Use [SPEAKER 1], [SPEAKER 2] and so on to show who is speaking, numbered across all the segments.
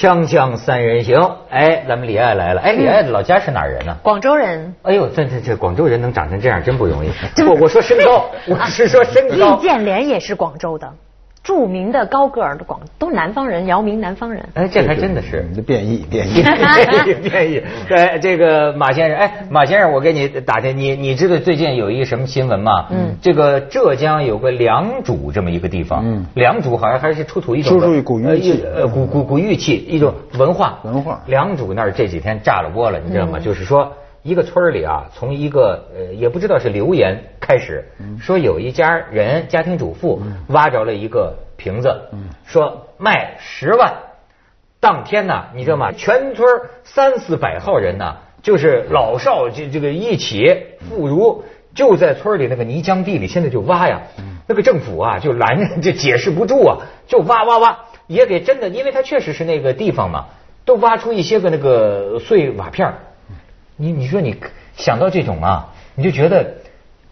[SPEAKER 1] 锵锵三人行，哎，咱们李艾来了。哎，李艾的老家是哪儿人呢？
[SPEAKER 2] 广州人。
[SPEAKER 1] 哎呦，这这这广州人能长成这样真不容易。我我说身高，我是说身高。
[SPEAKER 2] 易建联也是广州的。著名的高个儿的广都南方人，姚明南方人。
[SPEAKER 1] 哎，这还真的是
[SPEAKER 3] 变异变异
[SPEAKER 1] 变异变异。对，这个马先生，哎，马先生，我给你打听，你你知道最近有一个什么新闻吗？嗯，这个浙江有个良渚这么一个地方，嗯，良渚好像还是出土一种
[SPEAKER 3] 出土古玉器，
[SPEAKER 1] 呃，古古古玉器一种文化
[SPEAKER 3] 文化。
[SPEAKER 1] 良渚那儿这几天炸了锅了，你知道吗？就是说。一个村里啊，从一个呃也不知道是流言开始，说有一家人家庭主妇挖着了一个瓶子，说卖十万。当天呢，你知道吗？全村三四百号人呢，就是老少这这个一起妇孺，就在村里那个泥浆地里，现在就挖呀。那个政府啊，就拦着，就解释不住啊，就挖挖挖，也给真的，因为它确实是那个地方嘛，都挖出一些个那个碎瓦片你你说你想到这种啊，你就觉得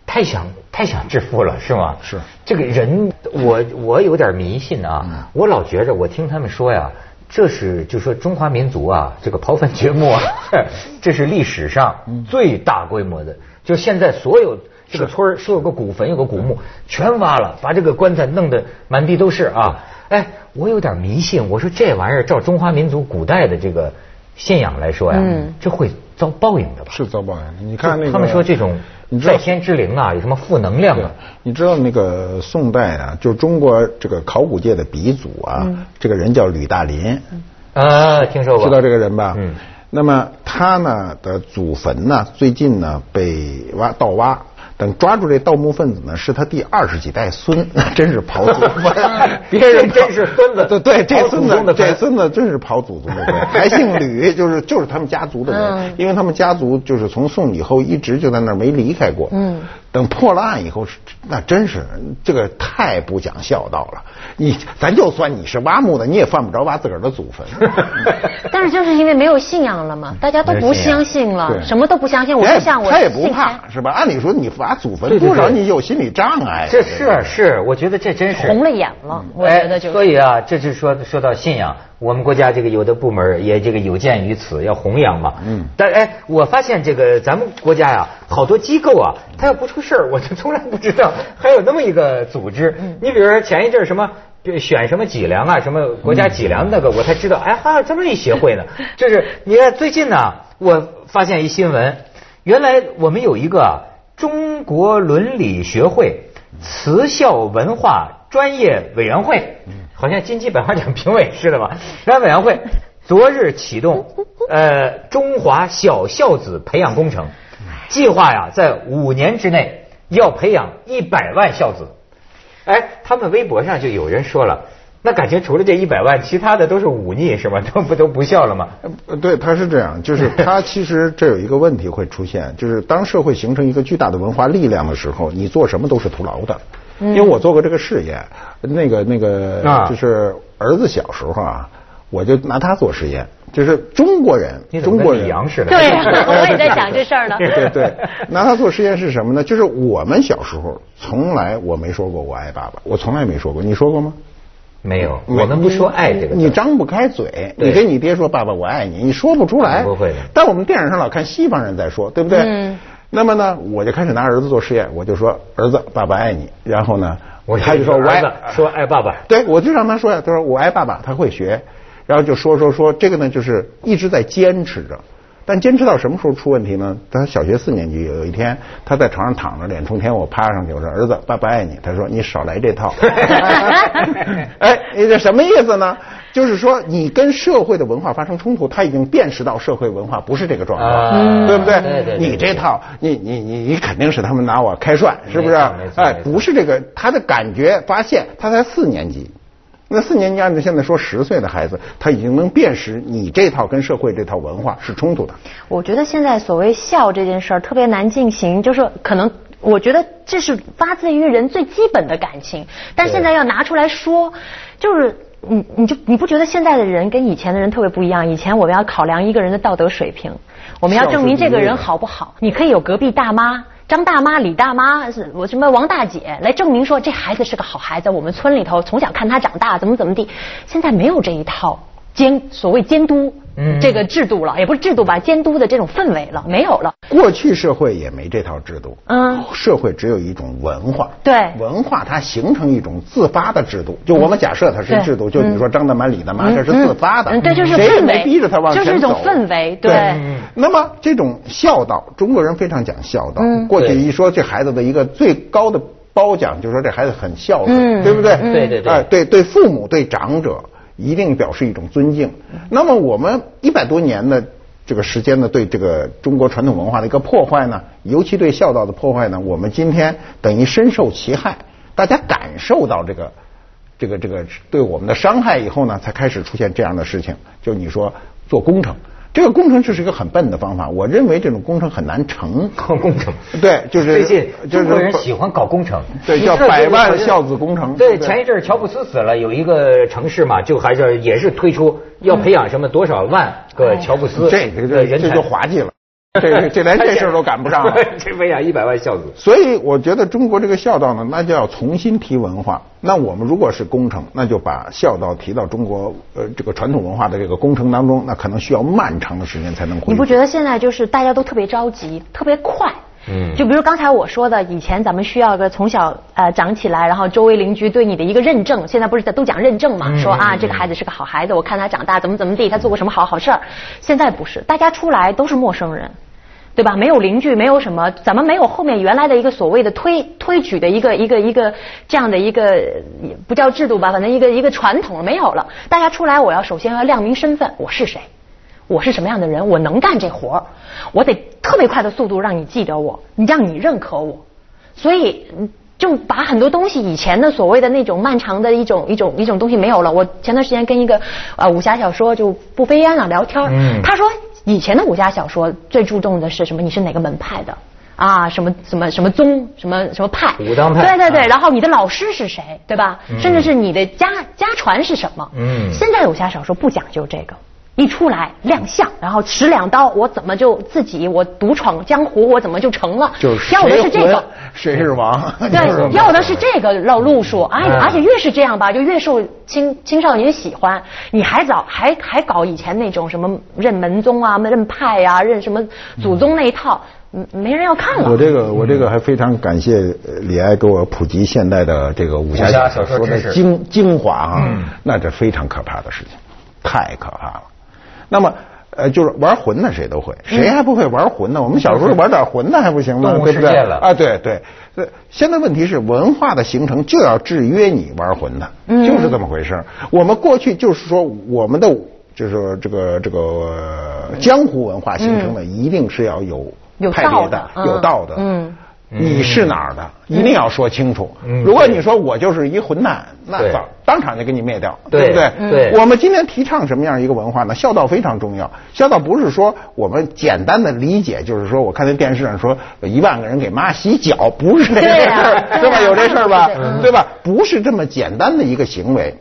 [SPEAKER 1] 太想太想致富了，是吗？
[SPEAKER 3] 是
[SPEAKER 1] 这个人，我我有点迷信啊，我老觉着我听他们说呀，这是就说中华民族啊，这个刨坟掘墓啊，这是历史上最大规模的，就现在所有这个村说有个古坟有个古墓，全挖了，把这个棺材弄得满地都是啊！哎，我有点迷信，我说这玩意儿照中华民族古代的这个信仰来说呀，这会。遭报应的吧？
[SPEAKER 3] 是遭报应。你看那个，
[SPEAKER 1] 他们说这种在天之灵啊，有什么负能量啊？
[SPEAKER 3] 你知道那个宋代啊，就中国这个考古界的鼻祖啊，这个人叫吕大林。
[SPEAKER 1] 啊，听说过。
[SPEAKER 3] 知道这个人吧？嗯。那么他呢的祖坟呢，最近呢被挖盗挖。等抓住这盗墓分子呢，是他第二十几代孙，真是刨祖坟。
[SPEAKER 1] 别人真是孙子，
[SPEAKER 3] 对对，这孙子这孙子真是刨祖宗的坟，还姓吕，就是就是他们家族的人，因为他们家族就是从宋以后一直就在那儿没离开过。嗯。等破了案以后，那真是这个太不讲孝道了。你咱就算你是挖墓的，你也犯不着挖自个儿的祖坟。
[SPEAKER 2] 但是就是因为没有信仰了嘛，大家都不相信了，什么都不相信。我就像我
[SPEAKER 3] 他也不怕是吧？按理说你挖祖坟，多少你有心理障碍。
[SPEAKER 1] 这是是，我觉得这真是
[SPEAKER 2] 红了眼了。我觉得就
[SPEAKER 1] 所以啊，这是说说到信仰。我们国家这个有的部门也这个有鉴于此，要弘扬嘛。嗯。但哎，我发现这个咱们国家呀，好多机构啊，它要不出事儿，我就从来不知道还有那么一个组织。嗯。你比如说前一阵什么选什么脊梁啊，什么国家脊梁那个，我才知道，哎，还有这么一协会呢。就是你看最近呢，我发现一新闻，原来我们有一个中国伦理学会慈孝文化专业委员会。好像金鸡百花奖评委 似的吧？然后委员会昨日启动 呃中华小孝子培养工程计划呀，在五年之内要培养一百万孝子。哎，他们微博上就有人说了，那感觉除了这一百万，其他的都是忤逆是吧？都不都不孝了吗？
[SPEAKER 3] 对，他是这样，就是他其实这有一个问题会出现，就是当社会形成一个巨大的文化力量的时候，你做什么都是徒劳的。因为我做过这个试验，那个那个就是儿子小时候啊，我就拿他做实验，就是中国人，中国人
[SPEAKER 1] 似的。
[SPEAKER 2] 对，我也在想这事儿呢。
[SPEAKER 3] 对对，拿他做实验是什么呢？就是我们小时候从来我没说过我爱爸爸，我从来没说过，你说过吗？
[SPEAKER 1] 没有，我们不说爱这个。
[SPEAKER 3] 你张不开嘴，你跟你爹说爸爸我爱你，你说不出来。
[SPEAKER 1] 不会的。
[SPEAKER 3] 但我们电影上老看西方人在说，对不对？嗯。那么呢，我就开始拿儿子做实验，我就说儿子，爸爸爱你。然后呢，
[SPEAKER 1] 我他就说我爱，说爱爸爸。
[SPEAKER 3] 对，我就让他说呀，他说我爱爸爸，他会学。然后就说说说这个呢，就是一直在坚持着。但坚持到什么时候出问题呢？他小学四年级有一天，他在床上躺着，脸冲天，我趴上去，我说儿子，爸爸爱你。他说你少来这套。哎，你这什么意思呢？就是说，你跟社会的文化发生冲突，他已经辨识到社会文化不是这个状况，对不对？
[SPEAKER 1] 对对。
[SPEAKER 3] 你这套，你你你你肯定是他们拿我开涮，是不是？哎，不是这个，他的感觉发现，他才四年级，那四年级按照现在说十岁的孩子，他已经能辨识你这套跟社会这套文化是冲突的。
[SPEAKER 2] 我觉得现在所谓孝这件事儿特别难进行，就是可能我觉得这是发自于人最基本的感情，但现在要拿出来说，就是。你你就你不觉得现在的人跟以前的人特别不一样？以前我们要考量一个人的道德水平，我们要证明这个人好不好。你可以有隔壁大妈、张大妈、李大妈，是我什么王大姐来证明说这孩子是个好孩子。我们村里头从小看他长大，怎么怎么地。现在没有这一套。监所谓监督
[SPEAKER 1] 嗯
[SPEAKER 2] 这个制度了，也不是制度吧，监督的这种氛围了，没有了。
[SPEAKER 3] 过去社会也没这套制度，
[SPEAKER 2] 嗯。
[SPEAKER 3] 社会只有一种文化，
[SPEAKER 2] 对。
[SPEAKER 3] 文化它形成一种自发的制度。就我们假设它是制度，就你说张大妈、李大妈，
[SPEAKER 2] 嗯
[SPEAKER 3] 这是自发的，
[SPEAKER 2] 嗯对就是氛围
[SPEAKER 3] 没逼着他往前走，
[SPEAKER 2] 就是一种氛围对。
[SPEAKER 1] 嗯
[SPEAKER 3] 那么这种孝道，中国人非常讲孝道。
[SPEAKER 2] 嗯。
[SPEAKER 3] 过去一说这孩子的一个最高的褒奖，就说这孩子很孝顺，
[SPEAKER 2] 嗯。
[SPEAKER 3] 对不对？
[SPEAKER 1] 嗯。对对对。
[SPEAKER 3] 哎对对，父母对长者一定表示一种尊敬。那么我们一百多年的这个时间呢，对这个中国传统文化的一个破坏呢，尤其对孝道的破坏呢，我们今天等于深受其害，大家感受到这个。这个这个对我们的伤害以后呢，才开始出现这样的事情。就你说做工程，这个工程这是一个很笨的方法，我认为这种工程很难成。
[SPEAKER 1] 搞工程。
[SPEAKER 3] 对，就是
[SPEAKER 1] 最近
[SPEAKER 3] 就是
[SPEAKER 1] 中国人喜欢搞工程，
[SPEAKER 3] 对叫百万
[SPEAKER 1] 这个
[SPEAKER 3] 孝子工程。
[SPEAKER 1] 对，前一阵儿乔布斯死了，有一个城市嘛，就还是也是推出要培养什么多少万个乔布斯
[SPEAKER 3] 这
[SPEAKER 1] 人才。
[SPEAKER 3] 就滑稽了，这这连这事儿都赶不上了。
[SPEAKER 1] 这培养一百万孝子。
[SPEAKER 3] 所以我觉得中国这个孝道呢，那就要重新提文化。那我们如果是工程，那就把孝道提到中国呃这个传统文化的这个工程当中，那可能需要漫长的时间才能恢复。
[SPEAKER 2] 你不觉得现在就是大家都特别着急，特别快？
[SPEAKER 1] 嗯
[SPEAKER 2] 就比如刚才我说的，以前咱们需要个从小呃长起来，然后周围邻居对你的一个认证，现在不是在都讲认证嘛？
[SPEAKER 1] 嗯
[SPEAKER 2] 说啊
[SPEAKER 1] 嗯
[SPEAKER 2] 这个孩子是个好孩子，我看他长大怎么怎么地，他做过什么好好事儿。现在不是，大家出来都是陌生人。对吧？没有邻居，没有什么，咱们没有后面原来的一个所谓的推推举的一个一个一个这样的一个不叫制度吧，反正一个一个传统没有了。大家出来，我要首先要亮明身份，我是谁，我是什么样的人，我能干这活儿，我得特别快的速度让你记得我，你让你认可我。所以嗯就把很多东西以前的所谓的那种漫长的一种一种一种东西没有了。我前段时间跟一个呃武侠小说就不飞烟了聊天儿，
[SPEAKER 1] 嗯
[SPEAKER 2] 他说以前的武侠小说最注重的是什么？你是哪个门派的？啊，什么什么什么宗，什么什么派？
[SPEAKER 1] 武当派
[SPEAKER 2] 对对对，
[SPEAKER 1] 啊
[SPEAKER 2] 然后你的老师是谁，对吧？
[SPEAKER 1] 嗯
[SPEAKER 2] 甚至是你的家家传是什么？
[SPEAKER 1] 嗯
[SPEAKER 2] 现在的武侠小说不讲究这个。一出来亮相，然后持两刀，我怎么就自己我独闯江湖，我怎么就成了？
[SPEAKER 3] 就是
[SPEAKER 2] 要的是这个，
[SPEAKER 3] 谁是王？
[SPEAKER 2] 对，要的是这个路路数，哎，
[SPEAKER 1] 嗯
[SPEAKER 2] 而且越是这样吧，就越受青青少年喜欢。你还早还还搞以前那种什么认门宗啊、认派呀、认什么祖宗那一套，嗯，没人要看了。
[SPEAKER 3] 我这个我这个还非常感谢呃李艾给我普及现代的这个武侠小说
[SPEAKER 1] 知识
[SPEAKER 3] 的精精华啊
[SPEAKER 1] 嗯，
[SPEAKER 3] 那这非常可怕的事情，太可怕了。那么。呃，就是玩魂的谁都会，谁还不会玩魂呢？我们小时候玩点魂的还不行吗？对不对啊，对对。呃现在问题是文化的形成就要制约你玩魂的，
[SPEAKER 2] 嗯
[SPEAKER 3] 就是这么回事儿我们过去就是说我们的就是说这个这个呃江湖文化形成的一定是要有
[SPEAKER 2] 有
[SPEAKER 3] 派别的
[SPEAKER 2] 道的，嗯
[SPEAKER 3] 有道的。
[SPEAKER 2] 嗯
[SPEAKER 3] 你是哪儿的，一定要说清楚
[SPEAKER 1] 嗯。
[SPEAKER 3] 如果你说我就是一混蛋，那
[SPEAKER 1] 对
[SPEAKER 3] 早当场就给你灭掉，
[SPEAKER 1] 对
[SPEAKER 3] 不对？
[SPEAKER 1] 嗯对
[SPEAKER 3] 我们今天提倡什么样一个文化呢？孝道非常重要。孝道不是说我们简单的理解，就是说我看那电视上说有一万个人给妈洗脚，不是这个事儿，
[SPEAKER 2] 啊对
[SPEAKER 3] 吧？有这事儿吧？
[SPEAKER 2] 对
[SPEAKER 3] 吧？不是这么简单的一个行为。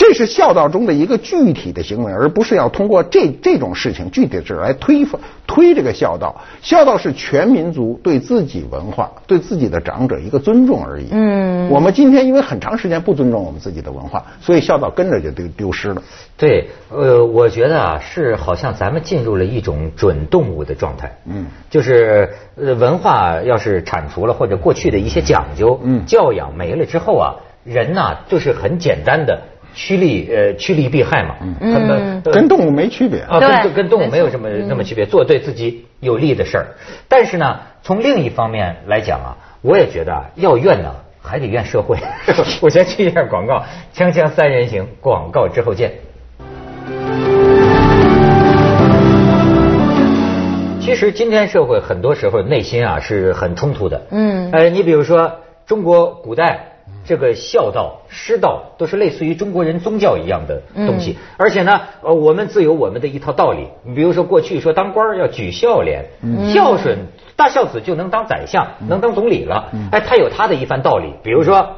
[SPEAKER 3] 这是孝道中的一个具体的行为，而不是要通过这这种事情具体的事来推翻推这个孝道。孝道是全民族对自己文化、对自己的长者一个尊重而已。
[SPEAKER 2] 嗯
[SPEAKER 3] 我们今天因为很长时间不尊重我们自己的文化，所以孝道跟着就丢丢失了。
[SPEAKER 1] 对，呃，我觉得啊，是好像咱们进入了一种准动物的状态。
[SPEAKER 3] 嗯
[SPEAKER 1] 就是呃，文化要是铲除了或者过去的一些讲究，
[SPEAKER 3] 嗯
[SPEAKER 1] 教养没了之后啊，人呐、就是很简单的趋利呃趋利避害嘛。
[SPEAKER 3] 嗯
[SPEAKER 1] 他们呃
[SPEAKER 3] 跟动物没区别。
[SPEAKER 1] 啊，跟跟动物没有
[SPEAKER 2] 没错
[SPEAKER 1] 什么那么区别，做对自己有利的事儿。但是呢，从另一方面来讲啊，我也觉得啊，要怨呢，还得怨社会。我先去一下广告，锵锵三人行，广告之后见。其实今天社会很多时候内心啊是很冲突的。
[SPEAKER 2] 嗯
[SPEAKER 1] 呃，你比如说中国古代这个孝道、师道都是类似于中国人宗教一样的东西，而且呢，呃，我们自有我们的一套道理。你比如说过去说当官要举孝廉，孝顺大孝子就能当宰相，能当总理了。哎，他有他的一番道理。比如说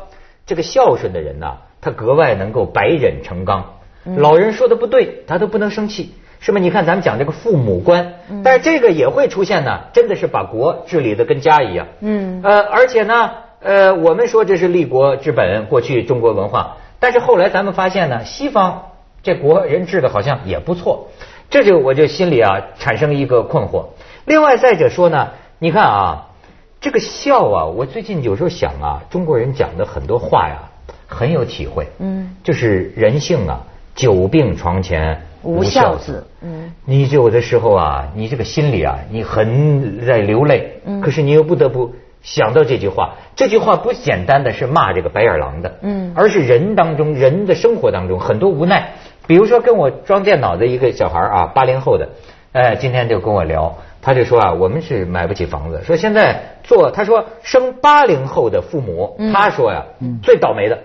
[SPEAKER 1] 这个孝顺的人呐、他格外能够百忍成钢。老人说的不对，他都不能生气。是吧？你看咱们讲这个父母官，但是这个也会出现呢，真的是把国治理的跟家一样。
[SPEAKER 2] 嗯
[SPEAKER 1] 呃，而且呢，呃，我们说这是立国之本，过去中国文化，但是后来咱们发现呢，西方这国人治的好像也不错，这就我就心里啊产生一个困惑。另外再者说呢，你看啊，这个孝啊，我最近有时候想啊，中国人讲的很多话呀，很有体会。嗯，就是人性啊，久病床前无孝子。嗯，你有的时候啊，你这个心里啊，你很在流泪。嗯，可是你又不得不。想到这句话，这句话不简单的是骂这个白眼狼的，嗯，而是人当中人的生活当中很多无奈。比如说跟我装电脑的一个小孩啊，八零后的，哎，今天就跟我聊，他就说啊，我们是买不起房子，说现在做，他说生八零后的父母，他说呀，最倒霉的，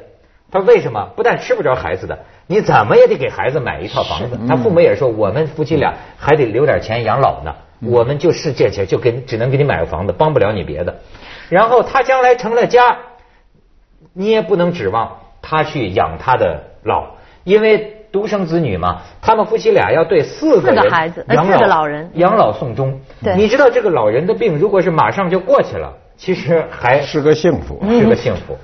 [SPEAKER 1] 他说为什么？不但吃不着孩子的，你怎么也得给孩子买一套房子。他父母也说，我们夫妻俩还得留点钱养老呢，我们就是借钱就给只能给你买个房子，帮不了你别的。然后他将来成了家，你也不能指望他去养他的老，因为独生子女嘛，他们夫妻俩要对四个
[SPEAKER 2] 孩子养老人
[SPEAKER 1] 养老送终。你知道这个老人的病，如果是马上就过去了，其实还
[SPEAKER 3] 是个幸福，
[SPEAKER 1] 是个幸福。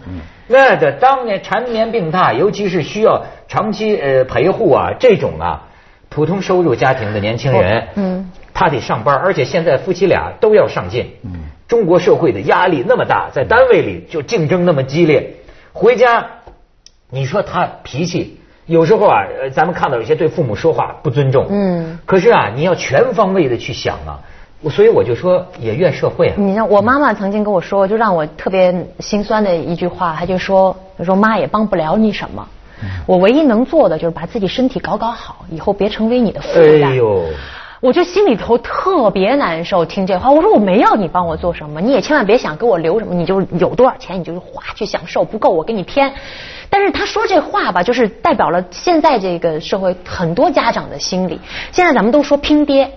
[SPEAKER 1] 那的当年缠绵病榻，尤其是需要长期呃陪护啊，这种啊普通收入家庭的年轻人，嗯，他得上班，而且现在夫妻俩都要上进，嗯。中国社会的压力那么大，在单位里就竞争那么激烈，回家，你说他脾气有时候啊，咱们看到有些对父母说话不尊重，嗯，可是啊，你要全方位的去想啊，所以我就说也怨社会啊。
[SPEAKER 2] 你像我妈妈曾经跟我说，就让我特别心酸的一句话，她就说，她说妈也帮不了你什么，我唯一能做的就是把自己身体搞搞好，以后别成为你的负担。哎呦。我就心里头特别难受，听这话。我说我没要你帮我做什么，你也千万别想给我留什么，你就有多少钱你就花去享受，不够我给你添。但是他说这话吧，就是代表了现在这个社会很多家长的心理。现在咱们都说拼爹，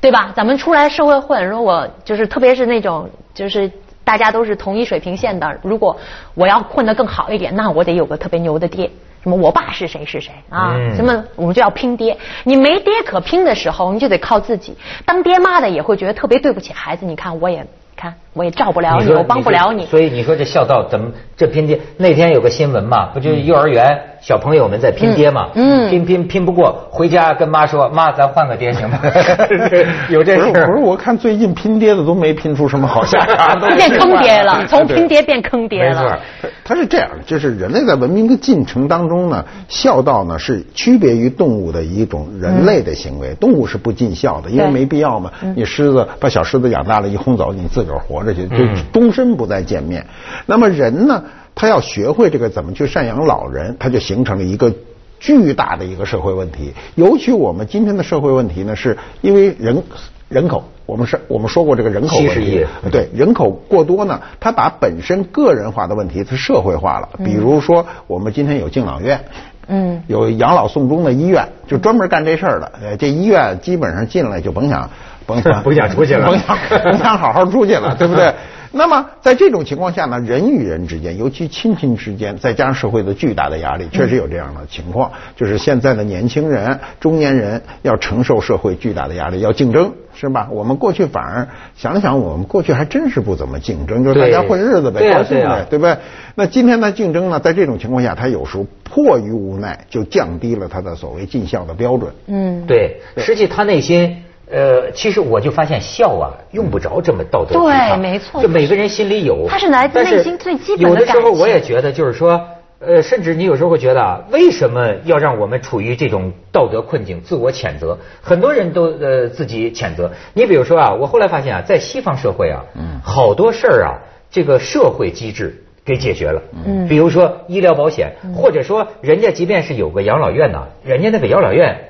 [SPEAKER 2] 对吧？咱们出来社会混，如果就是特别是那种就是大家都是同一水平线的，如果我要混得更好一点，那我得有个特别牛的爹。什么？我爸是谁是谁啊？什么？我们就要拼爹。你没爹可拼的时候，你就得靠自己。当爹妈的也会觉得特别对不起孩子。你看，我也。看，我也照不了你，我帮不了你。
[SPEAKER 1] 所以你说这孝道怎么这拼爹？那天有个新闻嘛，不就是幼儿园小朋友们在拼爹嘛？嗯，拼拼拼不过，回家跟妈说：“妈，咱换个爹行吗？” 有这事
[SPEAKER 3] 儿？不是，我看最近拼爹的都没拼出什么好下场，
[SPEAKER 2] 变坑爹了，从拼爹变坑爹了。
[SPEAKER 1] 没错，
[SPEAKER 3] 他是这样，就是人类在文明的进程当中呢，孝道呢是区别于动物的一种人类的行为。动物是不尽孝的，因为没必要嘛。你狮子把小狮子养大了，一轰走，你自。个儿活着去，就终身不再见面。那么人呢，他要学会这个怎么去赡养老人，他就形成了一个巨大的一个社会问题。尤其我们今天的社会问题呢，是因为人人口，我们是我们说过这个人口问题，对人口过多呢，他把本身个人化的问题，它社会化了。比如说，我们今天有敬老院，嗯，有养老送终的医院，就专门干这事儿的。呃，这医院基本上进来就甭想。甭想
[SPEAKER 1] 甭 想出去了，
[SPEAKER 3] 甭想甭想好好出去了，对不对？那么在这种情况下呢，人与人之间，尤其亲情之间，再加上社会的巨大的压力，确实有这样的情况。就是现在的年轻人、中年人要承受社会巨大的压力，要竞争，是吧？我们过去反而想了想，我们过去还真是不怎么竞争，就是大家混日子呗，高兴呗，对不对？那今天的竞争呢，在这种情况下，他有时候迫于无奈，就降低了他的所谓尽孝的标准。
[SPEAKER 1] 嗯，对，实际他内心。呃，其实我就发现孝啊，用不着这么道德
[SPEAKER 2] 对，没错。
[SPEAKER 1] 就每个人心里有，
[SPEAKER 2] 他是来自内心最基本的
[SPEAKER 1] 有的时候我也觉得，就是说，呃，甚至你有时候会觉得啊，为什么要让我们处于这种道德困境？自我谴责，很多人都呃自己谴责。你比如说啊，我后来发现啊，在西方社会啊，嗯，好多事儿啊，这个社会机制给解决了。嗯，比如说医疗保险，或者说人家即便是有个养老院呢，人家那个养老院。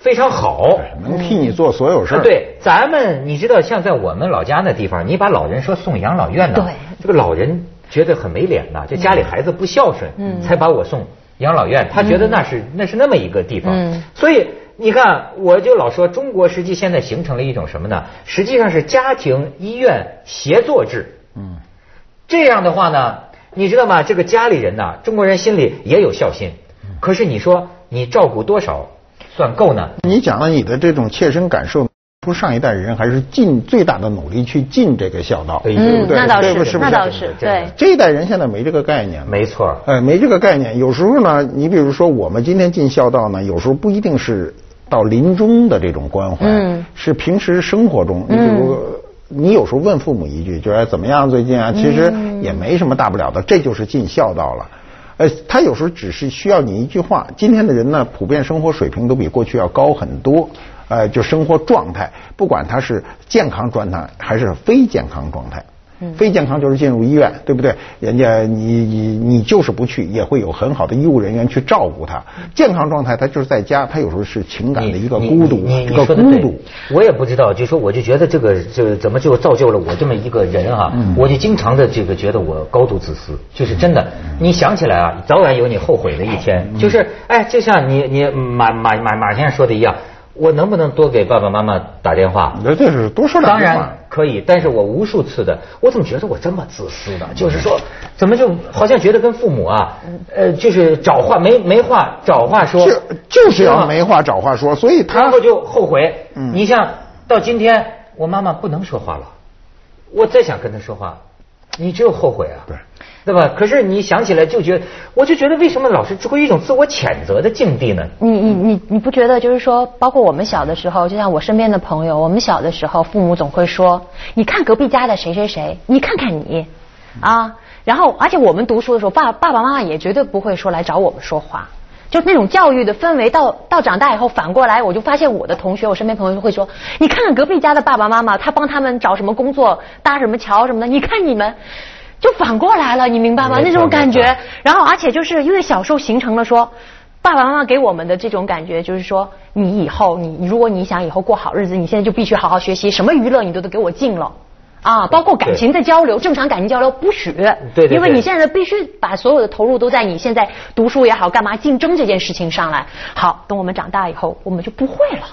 [SPEAKER 1] 非常好，
[SPEAKER 3] 能替你做所有事儿。
[SPEAKER 1] 对，咱们你知道，像在我们老家那地方，你把老人说送养老院呢，这个老人觉得很没脸呐，就家里孩子不孝顺，才把我送养老院，他觉得那是那是那么一个地方。所以你看，我就老说，中国实际现在形成了一种什么呢？实际上是家庭医院协作制。嗯，这样的话呢，你知道吗？这个家里人呐，中国人心里也有孝心，可是你说你照顾多少？算够呢？
[SPEAKER 3] 你讲了你的这种切身感受。说上一代人还是尽最大的努力去尽这个孝道，
[SPEAKER 1] 对
[SPEAKER 2] 不，
[SPEAKER 3] 对
[SPEAKER 2] 那倒是，
[SPEAKER 3] 对不是
[SPEAKER 2] 那倒是，对。
[SPEAKER 3] 这一代人现在没这个概念了。
[SPEAKER 1] 没错。
[SPEAKER 3] 哎，没这个概念。有时候呢，你比如说我们今天尽孝道呢，有时候不一定是到临终的这种关怀，
[SPEAKER 2] 嗯
[SPEAKER 3] 是平时生活中，你比如。你有时候问父母一句，就是哎怎么样最近啊？其实也没什么大不了的，这就是尽孝道了。呃，他有时候只是需要你一句话。今天的人呢，普遍生活水平都比过去要高很多。呃，就生活状态，不管他是健康状态还是非健康状态，非健康就是进入医院，对不对？人家你你你就是不去，也会有很好的医务人员去照顾他。健康状态他就是在家，他有时候是情感的一个孤独，
[SPEAKER 1] 你
[SPEAKER 3] 一个孤独。
[SPEAKER 1] 我也不知道，就说我就觉得这个这怎么就造就了我这么一个人啊？我就经常的这个觉得我高度自私，就是真的。你想起来啊，早晚有你后悔的一天。就是哎，就像你你马马马马先生说的一样。我能不能多给爸爸妈妈打电话？
[SPEAKER 3] 那这是多说两
[SPEAKER 1] 句话。当然可以，但是我无数次的，我怎么觉得我这么自私呢？就是说，怎么就好像觉得跟父母啊，呃，就是找话没没话找话说，
[SPEAKER 3] 就就是要没话找话说，所以他
[SPEAKER 1] 然后就后悔。你像到今天，我妈妈不能说话了，我再想跟她说话，你只有后悔啊。
[SPEAKER 3] 对。
[SPEAKER 1] 对吧？可是你想起来就觉得，我就觉得为什么老是处于一种自我谴责的境地呢？
[SPEAKER 2] 你你你你不觉得就是说，包括我们小的时候，就像我身边的朋友，我们小的时候，父母总会说：“你看隔壁家的谁谁谁，你看看你，啊。”然后，而且我们读书的时候，爸爸爸妈妈也绝对不会说来找我们说话，就那种教育的氛围。到到长大以后，反过来，我就发现我的同学，我身边朋友就会说：“你看看隔壁家的爸爸妈妈，他帮他们找什么工作，搭什么桥什么的，你看你们。”就反过来了，你明白吗？那种感觉，然后而且就是因为小时候形成了说，爸爸妈妈给我们的这种感觉就是说，你以后你如果你想以后过好日子，你现在就必须好好学习，什么娱乐你都得给我禁了，啊，包括感情的交流，正常感情交流不许，
[SPEAKER 1] 对，
[SPEAKER 2] 因为你现在必须把所有的投入都在你现在读书也好，干嘛竞争这件事情上来。好，等我们长大以后，我们就不会了。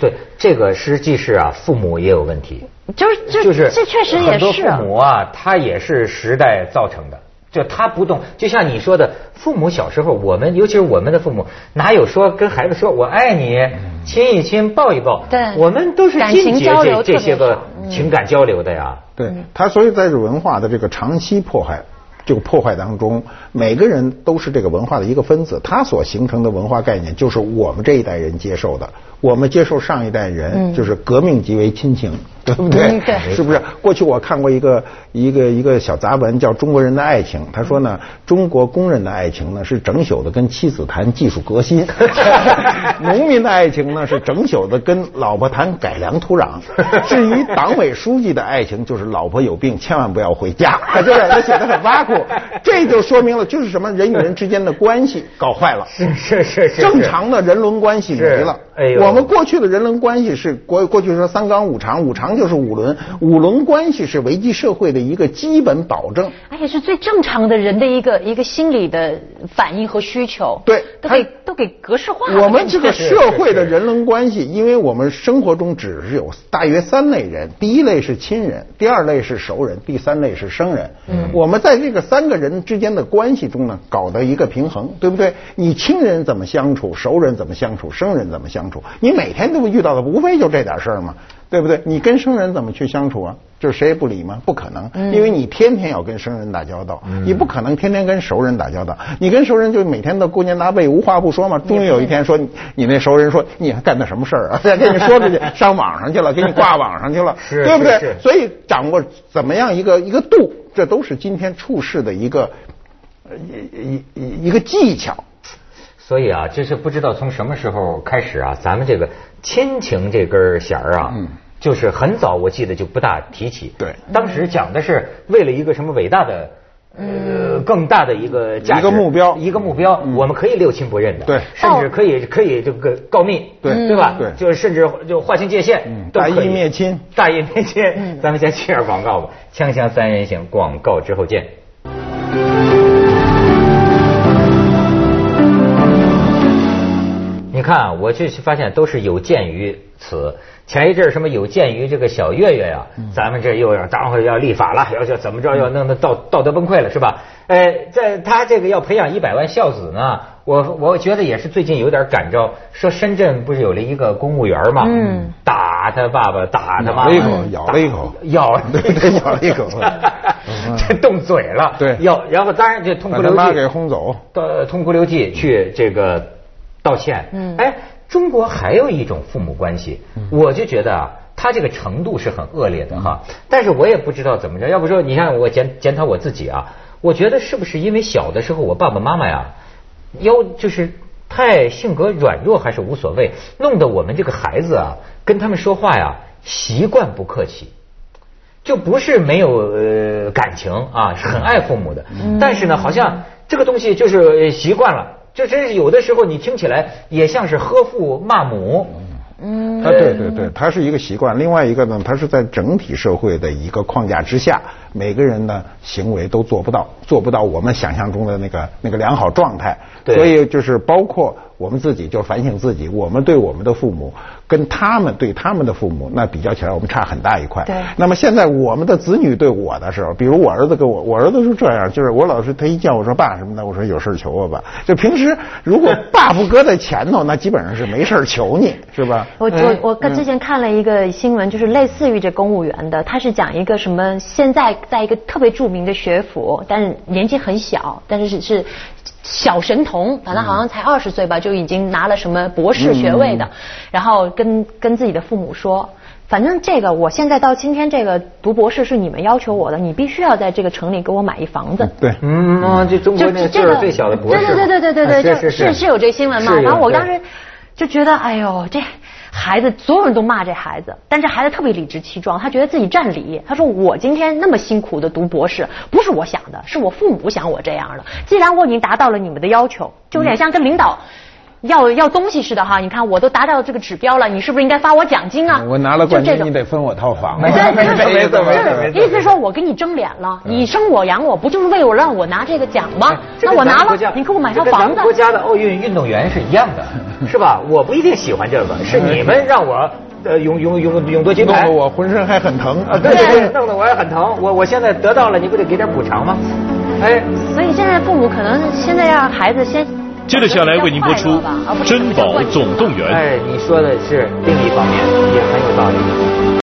[SPEAKER 1] 对，这个实际是啊，父母也有问题。
[SPEAKER 2] 就是
[SPEAKER 1] 就是
[SPEAKER 2] 这确实也是
[SPEAKER 1] 很多父母啊，他也是时代造成的。就他不动，就像你说的，父母小时候，我们尤其是我们的父母，哪有说跟孩子说我爱你，亲一亲，抱一抱？
[SPEAKER 2] 对，
[SPEAKER 1] 我们都是禁绝这这些个情感交流的呀。
[SPEAKER 3] 对他，所以在这文化的这个长期迫害。这个破坏当中，每个人都是这个文化的一个分子，他所形成的文化概念就是我们这一代人接受的，我们接受上一代人就是革命即为亲情，对不对？是不是？过去我看过一个一个一个小杂文，叫《中国人的爱情》，他说呢，中国工人的爱情呢是整宿的跟妻子谈技术革新，农民的爱情呢是整宿的跟老婆谈改良土壤，至于党委书记的爱情就是老婆有病千万不要回家，这他写的很挖苦。这就说明了，就是什么人与人之间的关系搞坏了，
[SPEAKER 1] 是是是是，
[SPEAKER 3] 正常的人伦关系没了。
[SPEAKER 1] 哎呦，
[SPEAKER 3] 我们过去的人伦关系是国过去说三纲五常，五常就是五伦，五伦关系是维系社会的一个基本保证，
[SPEAKER 2] 而且是最正常的人的一个一个心理的反应和需求。
[SPEAKER 3] 对，
[SPEAKER 2] 都给都给格式化。
[SPEAKER 3] 我们这个社会的人伦关系，因为我们生活中只是有大约三类人，第一类是亲人，第二类是熟人，第三类是生人。嗯，我们在这个三个人之间的关系中呢，搞得一个平衡，对不对？你亲人怎么相处，熟人怎么相处，生人怎么相处？你每天都会遇到的，无非就这点事儿嘛，对不对？你跟生人怎么去相处啊？就是谁也不理吗？不可能，因为你天天要跟生人打交道，你不可能天天跟熟人打交道。你跟熟人就每天都勾肩搭背，无话不说嘛。终于有一天说，你那熟人说，你还干的什么事儿啊？再给你说出去，上网上去了，给你挂网上去了，对不对？所以掌握怎么样一个一个度，这都是今天处事的一个一一一个技巧。
[SPEAKER 1] 所以啊，这是不知道从什么时候开始啊，咱们这个亲情这根弦儿啊，就是很早我记得就不大提起。
[SPEAKER 3] 对，
[SPEAKER 1] 当时讲的是为了一个什么伟大的呃更大的一个价
[SPEAKER 3] 值、一个目标、
[SPEAKER 1] 一个目标，我们可以六亲不认的，
[SPEAKER 3] 对，
[SPEAKER 1] 甚至可以可以这个告密，
[SPEAKER 3] 对
[SPEAKER 1] 对吧？
[SPEAKER 3] 对，
[SPEAKER 1] 就是甚至就划清界限，
[SPEAKER 3] 大义灭亲，
[SPEAKER 1] 大义灭亲。咱们先去点广告吧，锵锵三人行，广告之后见。看啊，我就发现都是有鉴于此。前一阵儿什么有鉴于这个小月月呀，咱们这又要当会要立法了，要要怎么着，要弄得道道德崩溃了是吧？呃，在他这个要培养一百万孝子呢，我我觉得也是最近有点感召。说深圳不是有了一个公务员嘛，嗯，打他爸爸，打他妈
[SPEAKER 3] 妈，咬了一口，咬了一口，
[SPEAKER 1] 咬，
[SPEAKER 3] 对 对，咬了一口，
[SPEAKER 1] 这动嘴了，
[SPEAKER 3] 对，
[SPEAKER 1] 咬，然后当然就痛哭流涕，
[SPEAKER 3] 把他妈给轰走，
[SPEAKER 1] 呃，痛哭流涕去这个道歉，嗯，哎。中国还有一种父母关系，我就觉得啊，他这个程度是很恶劣的哈。但是我也不知道怎么着，要不说你看我检检讨我自己啊，我觉得是不是因为小的时候我爸爸妈妈呀，要就是太性格软弱还是无所谓，弄得我们这个孩子啊跟他们说话呀习惯不客气，就不是没有呃感情啊，是很爱父母的，但是呢，好像这个东西就是习惯了。就真是有的时候，你听起来也像是呵父骂母。
[SPEAKER 3] 嗯，啊，对对对，它是一个习惯。另外一个呢，它是在整体社会的一个框架之下，每个人呢行为都做不到，做不到我们想象中的那个那个良好状态。所以就是包括我们自己，就反省自己，我们对我们的父母。跟他们对他们的父母那比较起来，我们差很大一块。
[SPEAKER 2] 对。
[SPEAKER 3] 那么现在我们的子女对我的时候，比如我儿子跟我，我儿子是这样，就是我老是他一叫我说爸什么的，我说有事求我吧。就平时如果爸不搁在前头，那基本上是没事求你，是吧？
[SPEAKER 2] 我我我跟之前看了一个新闻，就是类似于这公务员的，他是讲一个什么？现在在一个特别著名的学府，但是年纪很小，但是是是。小神童，反正好像才二十岁吧，就已经拿了什么博士学位的，然后跟跟自己的父母说，反正这个我现在到今天这个读博士是你们要求我的，你必须要在这个城里给我买一房子。
[SPEAKER 3] 对，
[SPEAKER 1] 嗯，就中国那岁数最小的博士，
[SPEAKER 2] 对对对对对对
[SPEAKER 1] 对，是
[SPEAKER 2] 是有这新闻嘛？然后我当时就觉得，哎呦这。孩子，所有人都骂这孩子，但这孩子特别理直气壮，他觉得自己占理。他说：“我今天那么辛苦的读博士，不是我想的，是我父母想我这样的。既然我已经达到了你们的要求，就有点像跟领导。”要要东西似的哈，你看我都达到这个指标了，你是不是应该发我奖金啊？
[SPEAKER 3] 我拿了冠军，你得分我套房。
[SPEAKER 1] 没错 没错没错
[SPEAKER 2] 没错。意思说我给你争脸了，你生我养我不就是为我让我拿这个奖吗？那我拿了，你给我买套房子。咱
[SPEAKER 1] 们国家的奥运运动员是一样的，是吧？我不一定喜欢这个，是你们让我呃勇勇勇勇夺金牌，
[SPEAKER 3] 弄得我浑身还很疼
[SPEAKER 1] 啊！对对对，弄得我也很疼。我我现在得到了，你不得给点补偿吗？
[SPEAKER 2] 哎，所以现在父母可能现在让孩子先。
[SPEAKER 4] 接着下来为您播出《珍宝总动员》。
[SPEAKER 1] 哎，你说的是另一方面，也很有道理。